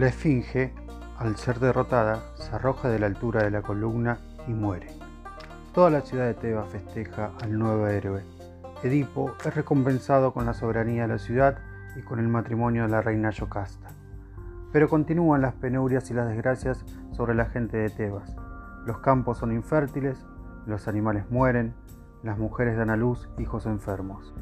La esfinge, al ser derrotada, se arroja de la altura de la columna y muere. Toda la ciudad de Tebas festeja al nuevo héroe. Edipo es recompensado con la soberanía de la ciudad y con el matrimonio de la reina Yocasta. Pero continúan las penurias y las desgracias sobre la gente de Tebas. Los campos son infértiles, los animales mueren, las mujeres dan a luz hijos enfermos.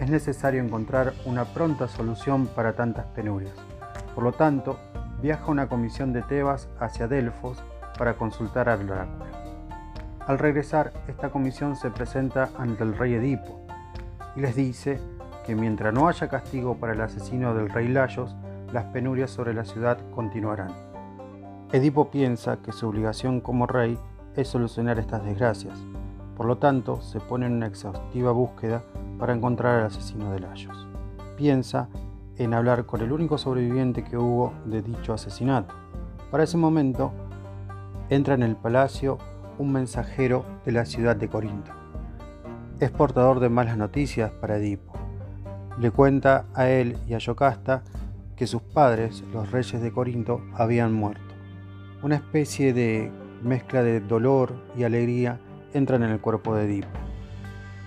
Es necesario encontrar una pronta solución para tantas penurias. Por lo tanto, viaja una comisión de Tebas hacia Delfos para consultar al oráculo. Al regresar, esta comisión se presenta ante el rey Edipo y les dice que mientras no haya castigo para el asesino del rey Layos, las penurias sobre la ciudad continuarán. Edipo piensa que su obligación como rey es solucionar estas desgracias, por lo tanto se pone en una exhaustiva búsqueda para encontrar al asesino de Layos. Piensa en hablar con el único sobreviviente que hubo de dicho asesinato. Para ese momento, entra en el palacio un mensajero de la ciudad de Corinto. Es portador de malas noticias para Edipo. Le cuenta a él y a Yocasta que sus padres, los reyes de Corinto, habían muerto. Una especie de mezcla de dolor y alegría entra en el cuerpo de Edipo.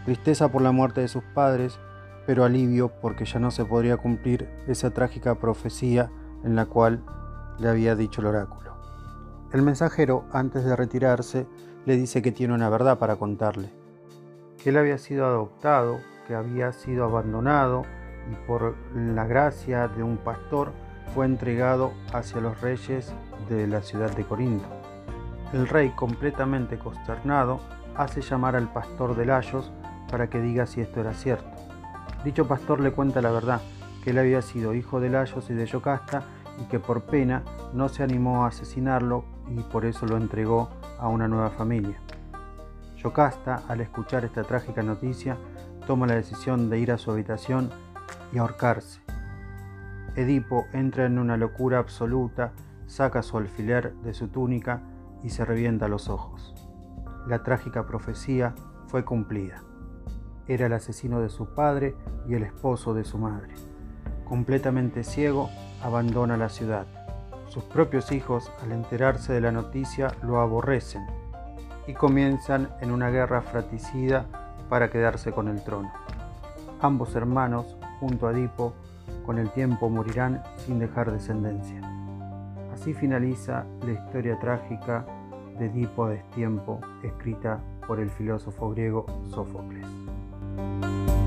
Tristeza por la muerte de sus padres, pero alivio porque ya no se podría cumplir esa trágica profecía en la cual le había dicho el oráculo. El mensajero, antes de retirarse, le dice que tiene una verdad para contarle, que él había sido adoptado, que había sido abandonado y por la gracia de un pastor fue entregado hacia los reyes de la ciudad de Corinto. El rey, completamente consternado, hace llamar al pastor de Layos para que diga si esto era cierto. Dicho pastor le cuenta la verdad, que él había sido hijo de Layos y de Yocasta y que por pena no se animó a asesinarlo y por eso lo entregó a una nueva familia. Yocasta, al escuchar esta trágica noticia, toma la decisión de ir a su habitación y ahorcarse. Edipo entra en una locura absoluta, saca su alfiler de su túnica y se revienta los ojos. La trágica profecía fue cumplida. Era el asesino de su padre y el esposo de su madre. Completamente ciego, abandona la ciudad. Sus propios hijos, al enterarse de la noticia, lo aborrecen y comienzan en una guerra fratricida para quedarse con el trono. Ambos hermanos, junto a Edipo, con el tiempo morirán sin dejar descendencia. Así finaliza la historia trágica de Edipo a destiempo, escrita por el filósofo griego Sófocles. you